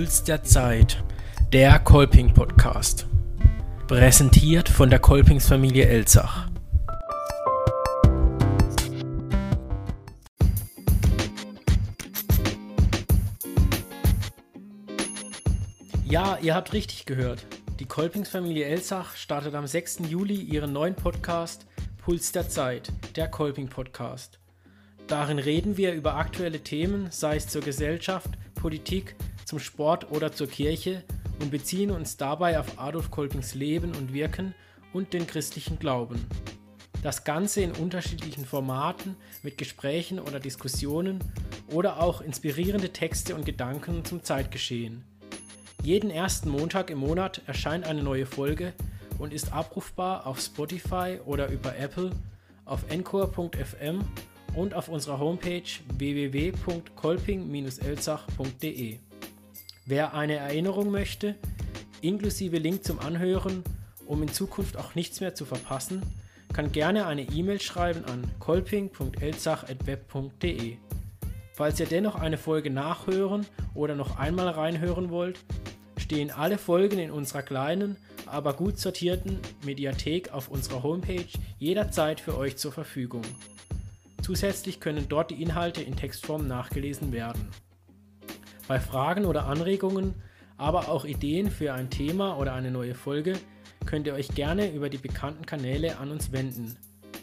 Puls der Zeit, der Kolping Podcast. Präsentiert von der Kolpingsfamilie Elzach. Ja, ihr habt richtig gehört. Die Kolpingsfamilie Elzach startet am 6. Juli ihren neuen Podcast Puls der Zeit, der Kolping Podcast. Darin reden wir über aktuelle Themen, sei es zur Gesellschaft, Politik, zum Sport oder zur Kirche und beziehen uns dabei auf Adolf Kolpings Leben und Wirken und den christlichen Glauben. Das Ganze in unterschiedlichen Formaten mit Gesprächen oder Diskussionen oder auch inspirierende Texte und Gedanken zum Zeitgeschehen. Jeden ersten Montag im Monat erscheint eine neue Folge und ist abrufbar auf Spotify oder über Apple, auf encore.fm und auf unserer Homepage www.kolping-elzach.de. Wer eine Erinnerung möchte, inklusive Link zum Anhören, um in Zukunft auch nichts mehr zu verpassen, kann gerne eine E-Mail schreiben an kolping.elzach.web.de. Falls ihr dennoch eine Folge nachhören oder noch einmal reinhören wollt, stehen alle Folgen in unserer kleinen, aber gut sortierten Mediathek auf unserer Homepage jederzeit für euch zur Verfügung. Zusätzlich können dort die Inhalte in Textform nachgelesen werden. Bei Fragen oder Anregungen, aber auch Ideen für ein Thema oder eine neue Folge könnt ihr euch gerne über die bekannten Kanäle an uns wenden.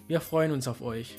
Wir freuen uns auf euch.